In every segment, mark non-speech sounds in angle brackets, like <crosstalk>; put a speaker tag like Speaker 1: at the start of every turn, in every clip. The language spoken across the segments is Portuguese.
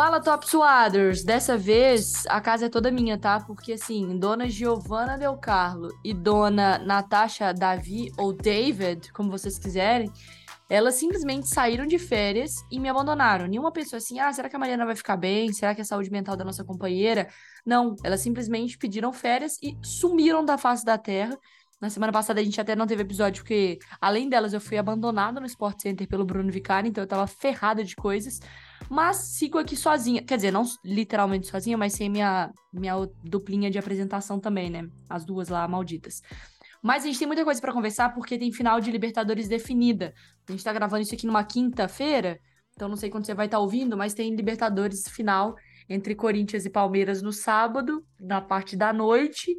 Speaker 1: Fala, Top Suaders! Dessa vez a casa é toda minha, tá? Porque assim, dona Giovanna Del Carlo e dona Natasha Davi, ou David, como vocês quiserem, elas simplesmente saíram de férias e me abandonaram. Nenhuma pessoa assim, ah, será que a Mariana vai ficar bem? Será que a saúde mental da nossa companheira? Não, elas simplesmente pediram férias e sumiram da face da terra. Na semana passada a gente até não teve episódio, porque além delas eu fui abandonada no Sport Center pelo Bruno Vicari, então eu tava ferrada de coisas. Mas sigo aqui sozinha. Quer dizer, não literalmente sozinha, mas sem minha, minha duplinha de apresentação também, né? As duas lá malditas. Mas a gente tem muita coisa para conversar porque tem final de Libertadores definida. A gente tá gravando isso aqui numa quinta-feira, então não sei quando você vai estar tá ouvindo, mas tem Libertadores final entre Corinthians e Palmeiras no sábado, na parte da noite.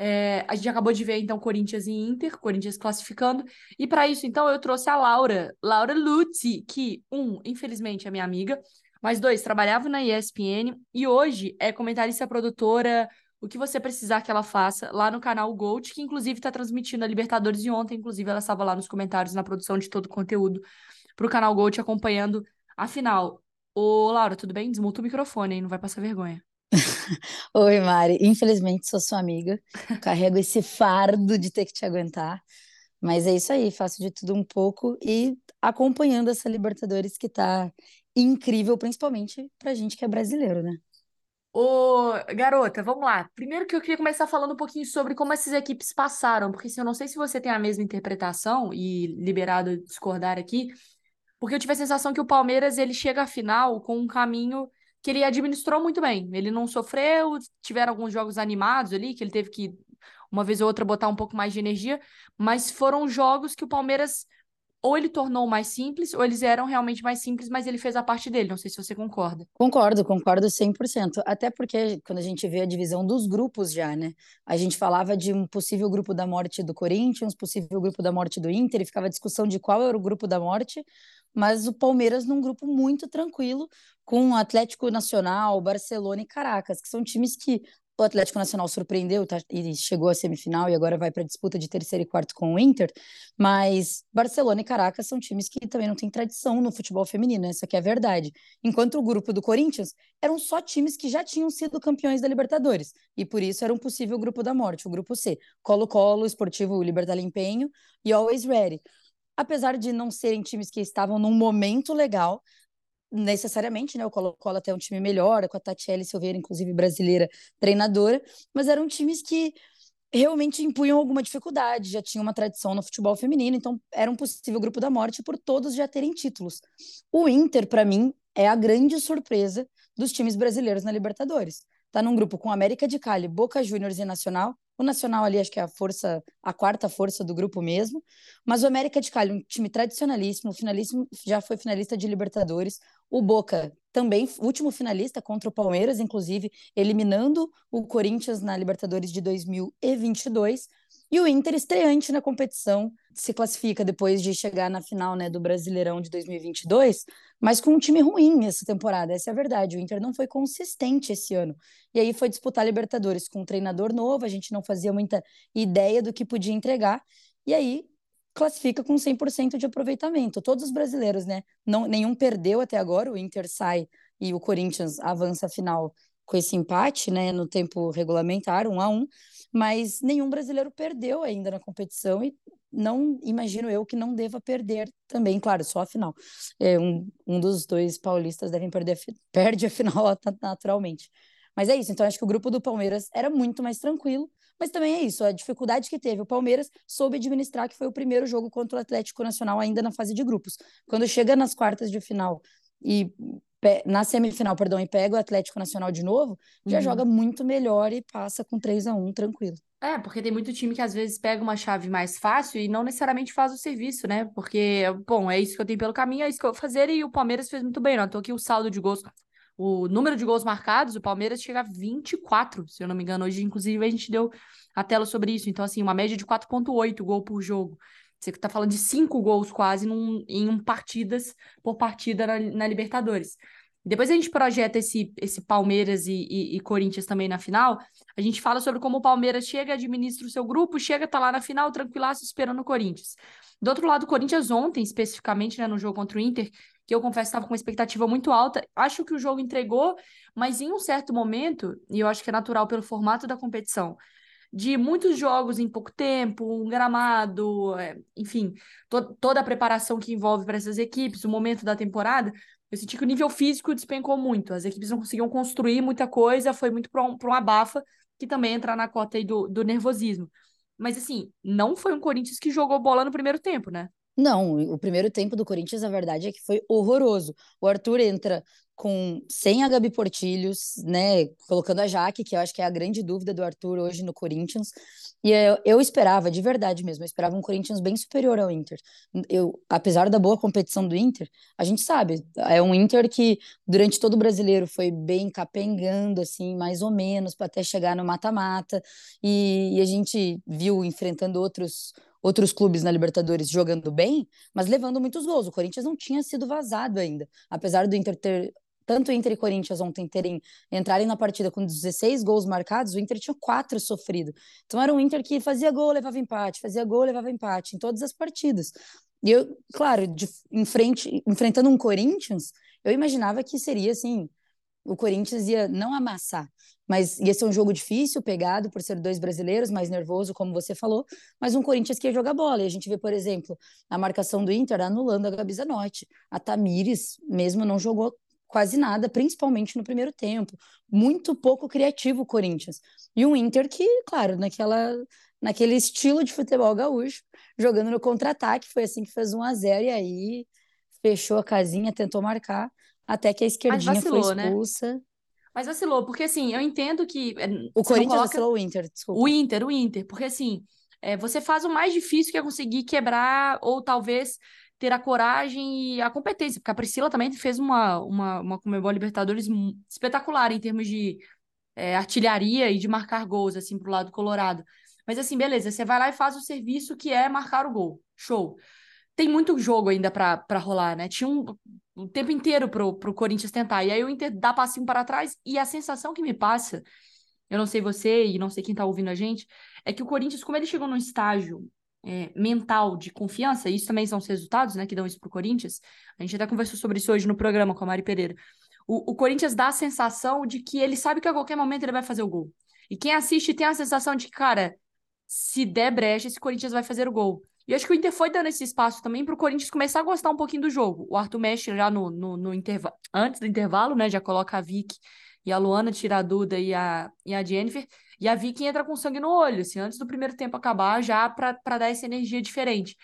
Speaker 1: É, a gente acabou de ver, então, Corinthians e Inter, Corinthians classificando. E para isso, então, eu trouxe a Laura, Laura Luzzi, que, um, infelizmente é minha amiga, mas dois, trabalhava na ESPN e hoje é comentarista produtora o que você precisar que ela faça lá no canal Gold, que inclusive está transmitindo a Libertadores e ontem, inclusive, ela estava lá nos comentários na produção de todo o conteúdo para o canal Gold acompanhando a final. Ô, Laura, tudo bem? Desmuta o microfone, hein? Não vai passar vergonha. <laughs>
Speaker 2: Oi, Mari. Infelizmente sou sua amiga. Carrego esse fardo de ter que te aguentar. Mas é isso aí, faço de tudo um pouco e acompanhando essa Libertadores que tá incrível, principalmente pra gente que é brasileiro, né?
Speaker 1: Ô, garota, vamos lá. Primeiro que eu queria começar falando um pouquinho sobre como essas equipes passaram, porque assim, eu não sei se você tem a mesma interpretação e liberado discordar aqui, porque eu tive a sensação que o Palmeiras ele chega à final com um caminho que ele administrou muito bem. Ele não sofreu, tiveram alguns jogos animados ali, que ele teve que, uma vez ou outra, botar um pouco mais de energia, mas foram jogos que o Palmeiras ou ele tornou mais simples, ou eles eram realmente mais simples, mas ele fez a parte dele. Não sei se você concorda.
Speaker 2: Concordo, concordo 100%. Até porque quando a gente vê a divisão dos grupos já, né? A gente falava de um possível grupo da morte do Corinthians, possível grupo da morte do Inter, e ficava a discussão de qual era o grupo da morte, mas o Palmeiras num grupo muito tranquilo, com Atlético Nacional, Barcelona e Caracas, que são times que o Atlético Nacional surpreendeu tá, e chegou à semifinal e agora vai para a disputa de terceiro e quarto com o Inter, mas Barcelona e Caracas são times que também não têm tradição no futebol feminino, essa aqui é a verdade. Enquanto o grupo do Corinthians eram só times que já tinham sido campeões da Libertadores, e por isso era um possível grupo da morte, o grupo C. Colo-Colo, Esportivo Libertar Empenho e Always Ready. Apesar de não serem times que estavam num momento legal, necessariamente, né? O Colo-Colo até um time melhor, com a Tatiele Silveira, inclusive brasileira, treinadora, mas eram times que realmente impunham alguma dificuldade, já tinham uma tradição no futebol feminino, então era um possível grupo da morte por todos já terem títulos. O Inter, para mim, é a grande surpresa dos times brasileiros na Libertadores. Tá num grupo com América de Cali, Boca Juniors e Nacional, o Nacional ali acho que é a força, a quarta força do grupo mesmo. Mas o América de Cali, um time tradicionalíssimo, finalíssimo, já foi finalista de Libertadores. O Boca também, último finalista contra o Palmeiras, inclusive, eliminando o Corinthians na Libertadores de 2022. E o Inter, estreante na competição, se classifica depois de chegar na final né, do Brasileirão de 2022, mas com um time ruim essa temporada, essa é a verdade. O Inter não foi consistente esse ano. E aí foi disputar a Libertadores com um treinador novo, a gente não fazia muita ideia do que podia entregar, e aí classifica com 100% de aproveitamento. Todos os brasileiros, né? Não, nenhum perdeu até agora, o Inter sai e o Corinthians avança a final com esse empate, né, no tempo regulamentar, um a um, mas nenhum brasileiro perdeu ainda na competição e não imagino eu que não deva perder também, claro, só a final. É, um, um dos dois paulistas devem perder, <laughs> perde a final <laughs> naturalmente. Mas é isso, então acho que o grupo do Palmeiras era muito mais tranquilo, mas também é isso, a dificuldade que teve o Palmeiras soube administrar, que foi o primeiro jogo contra o Atlético Nacional ainda na fase de grupos. Quando chega nas quartas de final e na semifinal, perdão, e pega o Atlético Nacional de novo, já uhum. joga muito melhor e passa com 3 a 1 tranquilo.
Speaker 1: É, porque tem muito time que às vezes pega uma chave mais fácil e não necessariamente faz o serviço, né? Porque, bom, é isso que eu tenho pelo caminho, é isso que eu vou fazer, e o Palmeiras fez muito bem, não? Tô aqui o saldo de gols, o número de gols marcados, o Palmeiras chega a 24, se eu não me engano. Hoje, inclusive, a gente deu a tela sobre isso. Então, assim, uma média de 4,8 gol por jogo. Você está falando de cinco gols quase num, em um partidas por partida na, na, Libertadores. Depois a gente projeta esse, esse Palmeiras e, e, e, Corinthians também na final. A gente fala sobre como o Palmeiras chega, administra o seu grupo, chega, tá lá na final, tranquilaço, esperando o Corinthians. Do outro lado, o Corinthians ontem, especificamente, né, no jogo contra o Inter, que eu confesso estava com uma expectativa muito alta. Acho que o jogo entregou, mas em um certo momento, e eu acho que é natural pelo formato da competição, de muitos jogos em pouco tempo, um gramado, é, enfim, to toda a preparação que envolve para essas equipes, o momento da temporada, eu senti que o nível físico despencou muito. As equipes não conseguiam construir muita coisa, foi muito para um, um abafa, que também entra na cota aí do, do nervosismo. Mas assim, não foi um Corinthians que jogou bola no primeiro tempo, né?
Speaker 2: Não, o primeiro tempo do Corinthians, a verdade é que foi horroroso. O Arthur entra com sem a Gabi Portilhos, né, colocando a Jaque, que eu acho que é a grande dúvida do Arthur hoje no Corinthians. E eu, eu esperava, de verdade mesmo, eu esperava um Corinthians bem superior ao Inter. Eu, apesar da boa competição do Inter, a gente sabe, é um Inter que durante todo o brasileiro foi bem capengando, assim, mais ou menos, para até chegar no mata-mata. E, e a gente viu enfrentando outros outros clubes na Libertadores jogando bem, mas levando muitos gols. O Corinthians não tinha sido vazado ainda. Apesar do Inter ter. Tanto Inter e Corinthians ontem terem entrarem na partida com 16 gols marcados, o Inter tinha quatro sofrido. Então era um Inter que fazia gol, levava empate, fazia gol, levava empate em todas as partidas. E eu, claro, de, em frente, enfrentando um Corinthians, eu imaginava que seria assim, o Corinthians ia não amassar, mas ia ser um jogo difícil, pegado por ser dois brasileiros, mais nervoso, como você falou, mas um Corinthians que ia jogar bola. E a gente vê, por exemplo, a marcação do Inter anulando a Gabi Zanotti. A Tamires mesmo não jogou quase nada, principalmente no primeiro tempo. Muito pouco criativo o Corinthians. E um Inter que, claro, naquela naquele estilo de futebol gaúcho, jogando no contra-ataque, foi assim que fez 1 a 0 e aí fechou a casinha, tentou marcar, até que a esquerdinha vacilou, foi né? expulsa. Né?
Speaker 1: Mas vacilou, porque assim, eu entendo que.
Speaker 2: Eh, o Corinthians coloca... vacilou o Inter, desculpa.
Speaker 1: O Inter, o Inter, porque assim, é, você faz o mais difícil que é conseguir quebrar, ou talvez ter a coragem e a competência, porque a Priscila também fez uma, uma, uma Comebol Libertadores espetacular em termos de é, artilharia e de marcar gols, assim, pro lado colorado. Mas assim, beleza, você vai lá e faz o serviço que é marcar o gol. Show. Tem muito jogo ainda para rolar, né? Tinha um, o tempo inteiro pro, pro Corinthians tentar. E aí o Inter dá passinho para trás e a sensação que me passa, eu não sei você e não sei quem tá ouvindo a gente, é que o Corinthians, como ele chegou num estágio é, mental de confiança, e isso também são os resultados, né, que dão isso pro Corinthians. A gente até conversou sobre isso hoje no programa com a Mari Pereira. O, o Corinthians dá a sensação de que ele sabe que a qualquer momento ele vai fazer o gol. E quem assiste tem a sensação de que, cara, se der brecha, esse Corinthians vai fazer o gol. E acho que o Inter foi dando esse espaço também para o Corinthians começar a gostar um pouquinho do jogo. O Arthur mexe já no, no, no intervalo, antes do intervalo, né? Já coloca a Vic e a Luana tira a Duda e a, e a Jennifer. E a Vicky entra com sangue no olho, assim, antes do primeiro tempo acabar, já para dar essa energia diferente.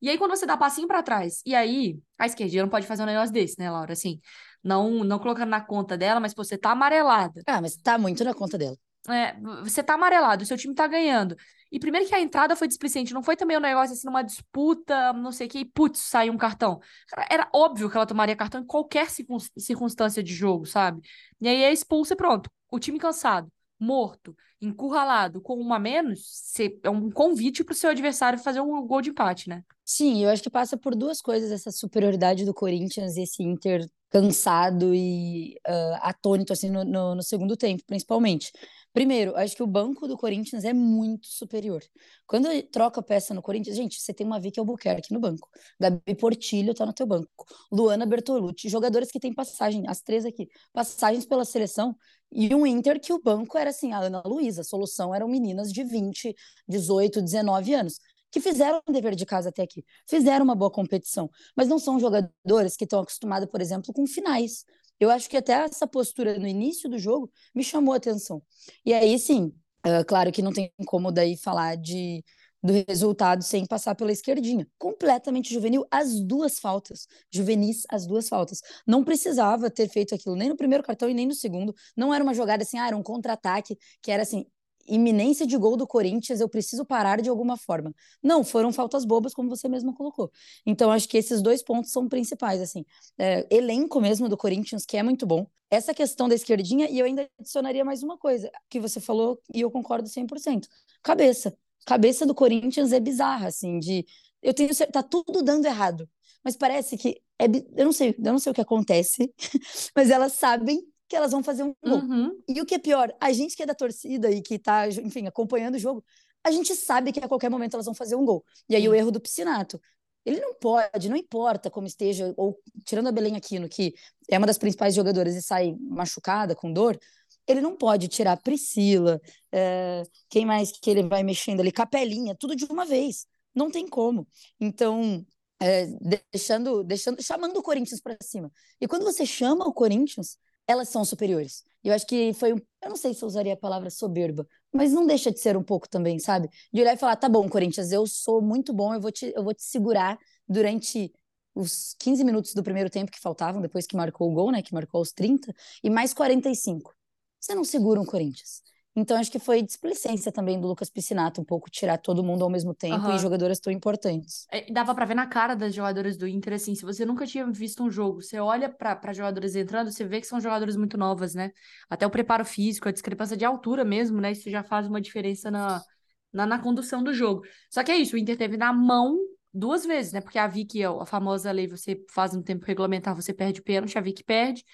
Speaker 1: E aí, quando você dá passinho para trás, e aí, a esquerda não pode fazer um negócio desse, né, Laura? Assim, não, não colocando na conta dela, mas pô, você tá amarelada.
Speaker 2: Ah, mas tá muito na conta dela.
Speaker 1: É, você tá amarelado, o seu time tá ganhando. E primeiro que a entrada foi displicente, não foi também um negócio assim, numa disputa, não sei o que, e putz, saiu um cartão. Era óbvio que ela tomaria cartão em qualquer circunstância de jogo, sabe? E aí é expulsa e pronto. O time cansado, morto, encurralado, com uma menos, é um convite para o seu adversário fazer um gol de empate, né?
Speaker 2: Sim, eu acho que passa por duas coisas essa superioridade do Corinthians e esse Inter cansado e uh, atônito assim no, no, no, segundo tempo, principalmente. Primeiro, acho que o banco do Corinthians é muito superior. Quando troca peça no Corinthians, gente, você tem uma Vicky Albuquerque no banco, Gabi Portilho tá no teu banco, Luana Bertolucci, jogadores que têm passagem, as três aqui, passagens pela seleção, e um Inter que o banco era assim, a Ana Luísa, a solução eram meninas de 20, 18, 19 anos que fizeram o dever de casa até aqui, fizeram uma boa competição, mas não são jogadores que estão acostumados, por exemplo, com finais. Eu acho que até essa postura no início do jogo me chamou a atenção. E aí, sim, é claro que não tem como daí falar de do resultado sem passar pela esquerdinha. Completamente juvenil, as duas faltas. Juvenis, as duas faltas. Não precisava ter feito aquilo nem no primeiro cartão e nem no segundo. Não era uma jogada assim, ah, era um contra-ataque que era assim, iminência de gol do Corinthians, eu preciso parar de alguma forma. Não, foram faltas bobas, como você mesmo colocou. Então, acho que esses dois pontos são principais, assim. É, elenco mesmo do Corinthians, que é muito bom. Essa questão da esquerdinha, e eu ainda adicionaria mais uma coisa, que você falou, e eu concordo 100%. Cabeça. Cabeça do Corinthians é bizarra, assim, de... Eu tenho certeza, tá tudo dando errado. Mas parece que é, eu não sei, eu não sei o que acontece, <laughs> mas elas sabem que elas vão fazer um gol. Uhum. E o que é pior, a gente que é da torcida e que tá, enfim, acompanhando o jogo, a gente sabe que a qualquer momento elas vão fazer um gol. E aí Sim. o erro do Piscinato. Ele não pode, não importa como esteja, ou tirando a Belém Aquino, que é uma das principais jogadoras e sai machucada, com dor, ele não pode tirar a Priscila, é, quem mais que ele vai mexendo ali, Capelinha, tudo de uma vez. Não tem como. Então, é, deixando, deixando, chamando o Corinthians para cima. E quando você chama o Corinthians, elas são superiores. Eu acho que foi um, eu não sei se eu usaria a palavra soberba, mas não deixa de ser um pouco também, sabe? De olhar e falar, tá bom, Corinthians, eu sou muito bom, eu vou te, eu vou te segurar durante os 15 minutos do primeiro tempo que faltavam, depois que marcou o gol, né, que marcou os 30, e mais 45. Você não segura um Corinthians. Então, acho que foi displicência também do Lucas Piscinato, um pouco tirar todo mundo ao mesmo tempo uhum. e jogadoras tão importantes.
Speaker 1: É, dava para ver na cara das jogadoras do Inter, assim, se você nunca tinha visto um jogo, você olha para jogadoras entrando, você vê que são jogadoras muito novas, né? Até o preparo físico, a discrepância de altura mesmo, né? Isso já faz uma diferença na, na, na condução do jogo. Só que é isso, o Inter teve na mão duas vezes, né? Porque a Vicky, a famosa lei, você faz no tempo regulamentar, você perde pênalti, a Vicky perde.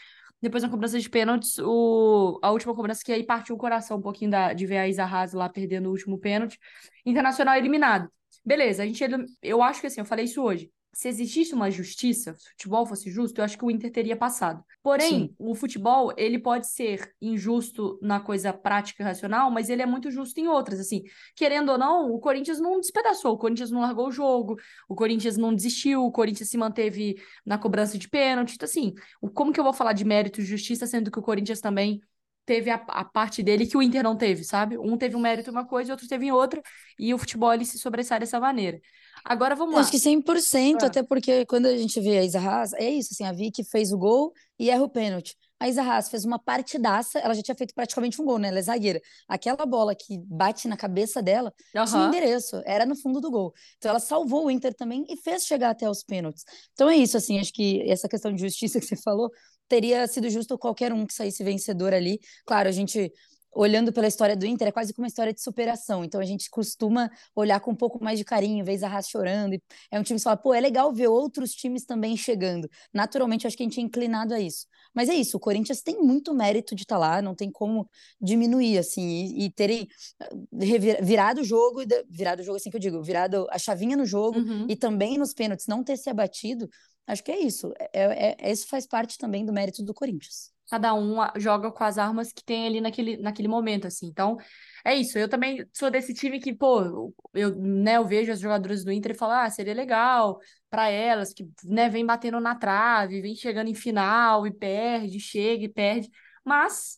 Speaker 1: Depois na cobrança de pênaltis, o... a última cobrança que aí partiu o coração um pouquinho da... de ver a Isa Haas lá perdendo o último pênalti. Internacional eliminado. Beleza, a gente. Eu acho que assim, eu falei isso hoje se existisse uma justiça, se o futebol fosse justo, eu acho que o Inter teria passado. Porém, Sim. o futebol, ele pode ser injusto na coisa prática e racional, mas ele é muito justo em outras, assim. Querendo ou não, o Corinthians não despedaçou, o Corinthians não largou o jogo, o Corinthians não desistiu, o Corinthians se manteve na cobrança de pênalti. Então, assim, como que eu vou falar de mérito e justiça, sendo que o Corinthians também teve a, a, parte dele que o Inter não teve, sabe? Um teve um mérito em uma coisa e outro teve em outra, e o futebol ele se sobressai dessa maneira. Agora vamos lá.
Speaker 2: Acho que 100%, ah. até porque quando a gente vê a Isa Haas, é isso, assim, a Vicky fez o gol e erra o pênalti. A Isa Haas fez uma partidaça, ela já tinha feito praticamente um gol, né? Ela é zagueira. Aquela bola que bate na cabeça dela uhum. tinha endereço, era no fundo do gol. Então ela salvou o Inter também e fez chegar até os pênaltis. Então é isso, assim, acho que essa questão de justiça <laughs> que você falou, teria sido justo qualquer um que saísse vencedor ali. Claro, a gente olhando pela história do Inter, é quase como uma história de superação. Então a gente costuma olhar com um pouco mais de carinho, vez a Haas chorando. É um time que fala, pô, é legal ver outros times também chegando. Naturalmente, acho que a gente é inclinado a isso. Mas é isso, o Corinthians tem muito mérito de estar tá lá, não tem como diminuir, assim, e, e terem eh, virado o jogo, virado o jogo assim que eu digo, virado a chavinha no jogo uhum. e também nos pênaltis não ter se abatido. Acho que é isso. É, é, é, isso faz parte também do mérito do Corinthians
Speaker 1: cada um joga com as armas que tem ali naquele, naquele momento, assim. Então, é isso. Eu também sou desse time que, pô, eu, né, eu vejo as jogadoras do Inter e falo, ah, seria legal para elas, que, né, vem batendo na trave, vem chegando em final e perde, chega e perde. Mas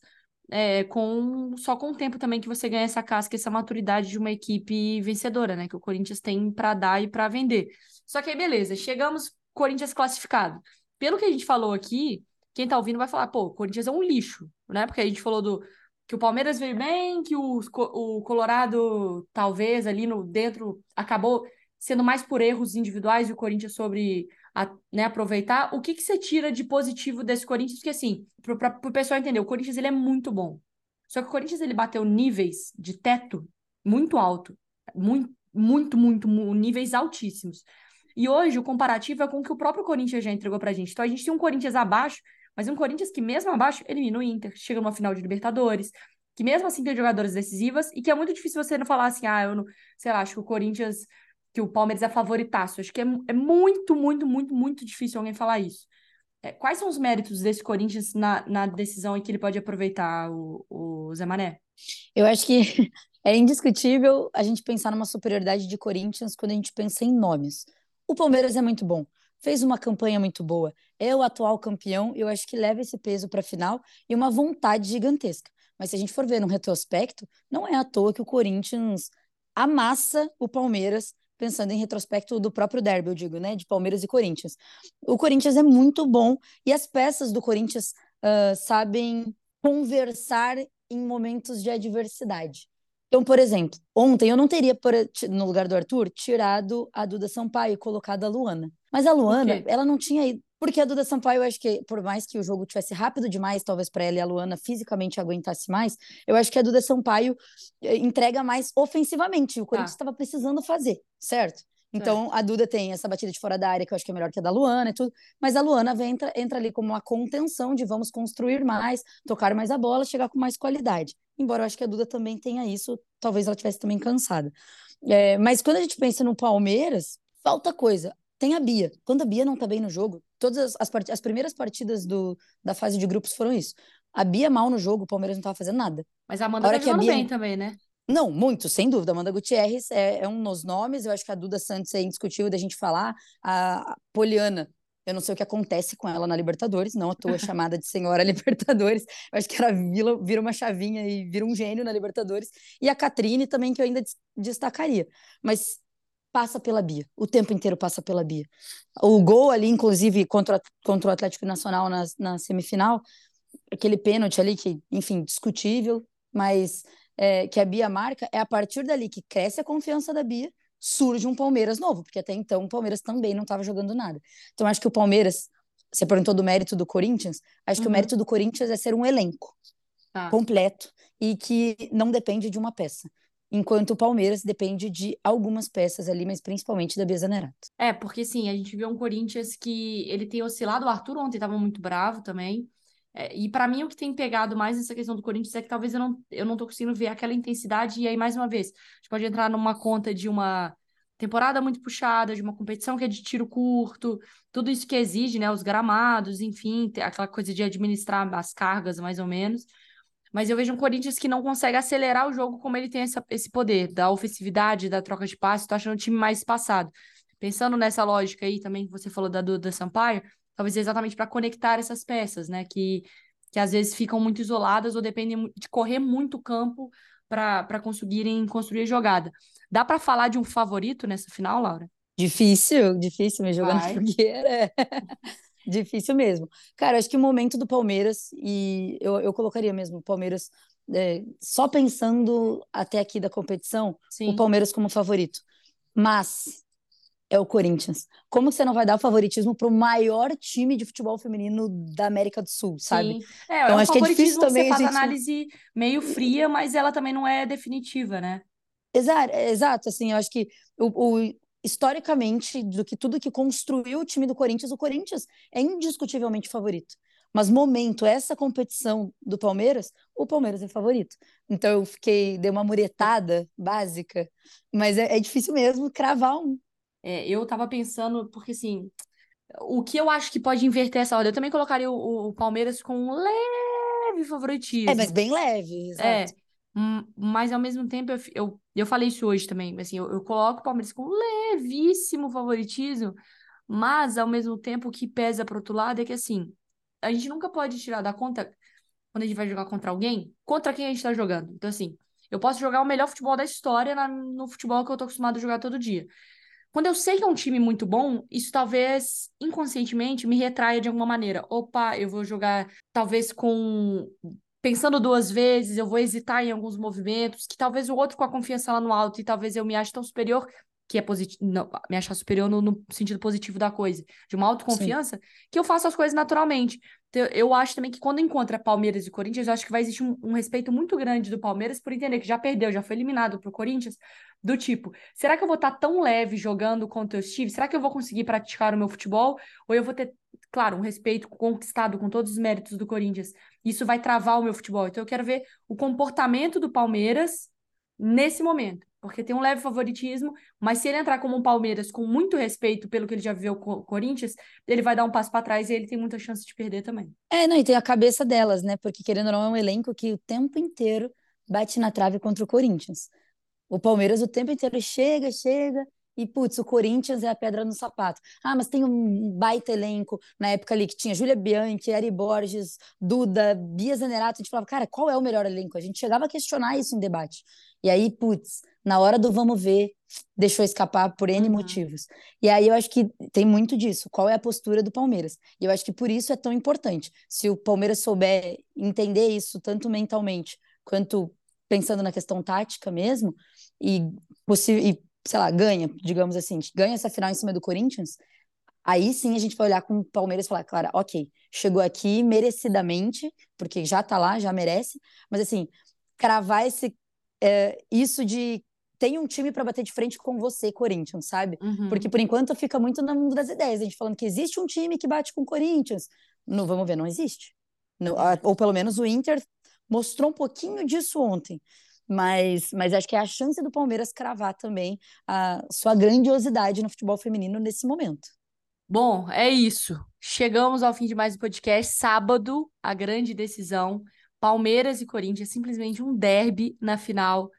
Speaker 1: é, com só com o tempo também que você ganha essa casca, essa maturidade de uma equipe vencedora, né? Que o Corinthians tem para dar e para vender. Só que aí, beleza, chegamos, Corinthians classificado. Pelo que a gente falou aqui, quem tá ouvindo vai falar, pô, o Corinthians é um lixo, né? Porque a gente falou do que o Palmeiras veio bem, que o, o Colorado talvez ali no dentro acabou sendo mais por erros individuais e o Corinthians sobre a, né, aproveitar. O que, que você tira de positivo desse Corinthians? Porque assim, para o pessoal entender, o Corinthians ele é muito bom. Só que o Corinthians ele bateu níveis de teto muito alto, muito, muito, muito, níveis altíssimos. E hoje o comparativo é com o que o próprio Corinthians já entregou pra gente. Então a gente tem um Corinthians abaixo mas um Corinthians que, mesmo abaixo, elimina o Inter, chega numa final de Libertadores, que mesmo assim tem jogadoras decisivas, e que é muito difícil você não falar assim, ah, eu não, sei lá, acho que o Corinthians, que o Palmeiras é favoritaço. Acho que é, é muito, muito, muito, muito difícil alguém falar isso. É, quais são os méritos desse Corinthians na, na decisão em que ele pode aproveitar o, o Zé Mané?
Speaker 2: Eu acho que <laughs> é indiscutível a gente pensar numa superioridade de Corinthians quando a gente pensa em nomes. O Palmeiras é muito bom fez uma campanha muito boa, é o atual campeão, eu acho que leva esse peso para a final e uma vontade gigantesca. Mas se a gente for ver no retrospecto, não é à toa que o Corinthians amassa o Palmeiras, pensando em retrospecto do próprio derby, eu digo, né, de Palmeiras e Corinthians. O Corinthians é muito bom e as peças do Corinthians uh, sabem conversar em momentos de adversidade. Então, por exemplo, ontem eu não teria, no lugar do Arthur, tirado a Duda Sampaio e colocado a Luana. Mas a Luana, ela não tinha ido. Porque a Duda Sampaio, eu acho que, por mais que o jogo tivesse rápido demais, talvez para ela e a Luana fisicamente aguentasse mais, eu acho que a Duda Sampaio eh, entrega mais ofensivamente. O Corinthians estava ah. precisando fazer, certo? Então, a Duda tem essa batida de fora da área, que eu acho que é melhor que a da Luana e tudo, mas a Luana vem, entra, entra ali como uma contenção de vamos construir mais, tocar mais a bola, chegar com mais qualidade. Embora eu acho que a Duda também tenha isso, talvez ela tivesse também cansada. É, mas quando a gente pensa no Palmeiras, falta coisa. tem a Bia. Quando a Bia não tá bem no jogo, todas as, as, part... as primeiras partidas do, da fase de grupos foram isso. A Bia mal no jogo, o Palmeiras não tava fazendo nada.
Speaker 1: Mas a Amanda a tá jogando Bia... bem também, né?
Speaker 2: Não, muito, sem dúvida. Amanda Gutierrez é, é, um dos nomes. Eu acho que a Duda Santos é indiscutível da gente falar. A Poliana, eu não sei o que acontece com ela na Libertadores, não à toa <laughs> chamada de Senhora <laughs> Libertadores. Eu acho que ela vira, vira uma chavinha e vira um gênio na Libertadores. E a Catrine também, que eu ainda destacaria. Mas passa pela Bia, o tempo inteiro passa pela Bia. O gol ali, inclusive, contra, contra o Atlético Nacional na, na semifinal, aquele pênalti ali que, enfim, discutível, mas é, que a Bia marca, é a partir dali que cresce a confiança da Bia, surge um Palmeiras novo, porque até então o Palmeiras também não estava jogando nada. Então acho que o Palmeiras, você perguntou do mérito do Corinthians, acho uhum. que o uhum. mérito do Corinthians é ser um elenco tá. completo e que não depende de uma peça enquanto o Palmeiras depende de algumas peças ali, mas principalmente da Bia Zanerato.
Speaker 1: É, porque sim, a gente viu um Corinthians que ele tem oscilado, o Arthur ontem estava muito bravo também, é, e para mim o que tem pegado mais nessa questão do Corinthians é que talvez eu não, eu não tô conseguindo ver aquela intensidade, e aí mais uma vez, a gente pode entrar numa conta de uma temporada muito puxada, de uma competição que é de tiro curto, tudo isso que exige, né, os gramados, enfim, aquela coisa de administrar as cargas mais ou menos, mas eu vejo um Corinthians que não consegue acelerar o jogo como ele tem essa, esse poder da ofensividade, da troca de passe. Tô achando o time mais espaçado. Pensando nessa lógica aí também que você falou da Duda Sampaio, talvez exatamente para conectar essas peças, né? Que, que às vezes ficam muito isoladas ou dependem de correr muito campo para conseguirem construir jogada. Dá para falar de um favorito nessa final, Laura?
Speaker 2: Difícil, difícil me jogando na fogueira. <laughs> Difícil mesmo. Cara, acho que o momento do Palmeiras, e eu, eu colocaria mesmo o Palmeiras, é, só pensando até aqui da competição, Sim. o Palmeiras como favorito. Mas é o Corinthians. Como você não vai dar o favoritismo para o maior time de futebol feminino da América do Sul, sabe?
Speaker 1: Sim. É, então é um acho que é difícil também. Você faz gente... análise meio fria, mas ela também não é definitiva, né?
Speaker 2: Exato, exato assim, eu acho que o, o, historicamente, do que tudo que construiu o time do Corinthians, o Corinthians é indiscutivelmente favorito. Mas momento, essa competição do Palmeiras, o Palmeiras é favorito. Então eu fiquei, dei uma muretada básica, mas é, é difícil mesmo cravar um.
Speaker 1: É, eu tava pensando, porque assim, o que eu acho que pode inverter essa ordem, eu também colocaria o, o Palmeiras com um leve favoritismo.
Speaker 2: É, mas bem leve, exato.
Speaker 1: É, mas ao mesmo tempo, eu, eu, eu falei isso hoje também, assim, eu, eu coloco o Palmeiras com levíssimo favoritismo, mas ao mesmo tempo o que pesa para outro lado é que assim, a gente nunca pode tirar da conta quando a gente vai jogar contra alguém, contra quem a gente está jogando. Então, assim, eu posso jogar o melhor futebol da história na, no futebol que eu tô acostumado a jogar todo dia. Quando eu sei que é um time muito bom, isso talvez inconscientemente me retraia de alguma maneira. Opa, eu vou jogar talvez com pensando duas vezes, eu vou hesitar em alguns movimentos, que talvez o outro com a confiança lá no alto e talvez eu me ache tão superior, que é positivo, não, me achar superior no, no, sentido positivo da coisa, de uma autoconfiança, Sim. que eu faço as coisas naturalmente. Então, eu acho também que quando encontra Palmeiras e Corinthians, eu acho que vai existir um, um respeito muito grande do Palmeiras por entender que já perdeu, já foi eliminado pro Corinthians, do tipo, será que eu vou estar tá tão leve jogando contra o Steve? Será que eu vou conseguir praticar o meu futebol? Ou eu vou ter, claro, um respeito conquistado com todos os méritos do Corinthians? Isso vai travar o meu futebol. Então eu quero ver o comportamento do Palmeiras nesse momento. Porque tem um leve favoritismo, mas se ele entrar como um Palmeiras com muito respeito pelo que ele já viveu com o Corinthians, ele vai dar um passo para trás e ele tem muita chance de perder também.
Speaker 2: É, não, e tem a cabeça delas, né? Porque querendo ou não, é um elenco que o tempo inteiro bate na trave contra o Corinthians. O Palmeiras o tempo inteiro chega, chega, e, putz, o Corinthians é a pedra no sapato. Ah, mas tem um baita elenco na época ali que tinha Júlia Bianchi, Eri Borges, Duda, Bia Zanerato. A gente falava, cara, qual é o melhor elenco? A gente chegava a questionar isso em debate. E aí, putz, na hora do vamos ver, deixou escapar por N uhum. motivos. E aí eu acho que tem muito disso. Qual é a postura do Palmeiras? E eu acho que por isso é tão importante. Se o Palmeiras souber entender isso, tanto mentalmente quanto pensando na questão tática mesmo, e, e sei lá, ganha, digamos assim, ganha essa final em cima do Corinthians, aí sim a gente vai olhar com o Palmeiras e falar, cara, ok, chegou aqui merecidamente, porque já tá lá, já merece, mas assim, cravar esse, é, isso de tem um time para bater de frente com você, Corinthians, sabe? Uhum. Porque por enquanto fica muito no mundo das ideias, a gente falando que existe um time que bate com o Corinthians. No, vamos ver, não existe. Ou pelo menos o Inter mostrou um pouquinho disso ontem. Mas, mas acho que é a chance do Palmeiras cravar também a sua grandiosidade no futebol feminino nesse momento.
Speaker 1: Bom, é isso. Chegamos ao fim de mais um podcast. Sábado, a grande decisão. Palmeiras e Corinthians, simplesmente um derby na final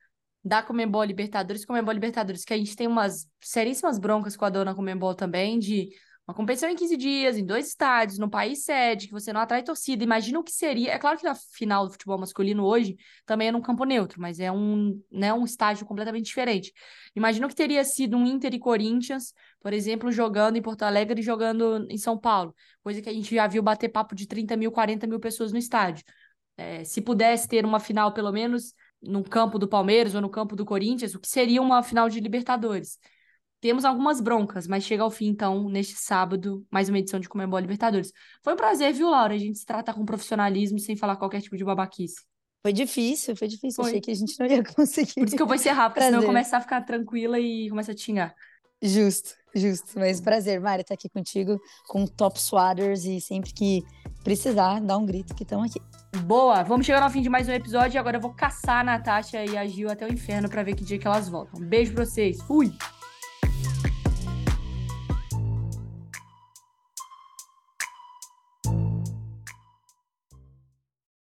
Speaker 1: da Comembol Libertadores. Comembol Libertadores, que a gente tem umas seríssimas broncas com a dona Comembol também, de uma competição em 15 dias, em dois estádios, no país sede, que você não atrai torcida. Imagina o que seria. É claro que na final do futebol masculino hoje também é num campo neutro, mas é um, né, um estágio completamente diferente. Imagina o que teria sido um Inter e Corinthians, por exemplo, jogando em Porto Alegre e jogando em São Paulo. Coisa que a gente já viu bater papo de 30 mil, 40 mil pessoas no estádio. É, se pudesse ter uma final, pelo menos, no campo do Palmeiras ou no campo do Corinthians, o que seria uma final de Libertadores. Temos algumas broncas, mas chega ao fim, então, neste sábado, mais uma edição de Comembol Libertadores. Foi um prazer, viu, Laura? A gente se trata com profissionalismo sem falar qualquer tipo de babaquice.
Speaker 2: Foi difícil, foi difícil. Foi. Achei que a gente não ia <laughs> conseguir.
Speaker 1: Por isso que eu vou encerrar, porque prazer. senão eu começar a ficar tranquila e começa a te xingar.
Speaker 2: Justo, justo. Mas prazer, Mari, estar aqui contigo com Top Swatters e sempre que precisar, dá um grito que estão aqui.
Speaker 1: Boa, vamos chegar ao fim de mais um episódio e agora eu vou caçar a Natasha e a Gil até o inferno para ver que dia que elas voltam. Beijo pra vocês. Fui!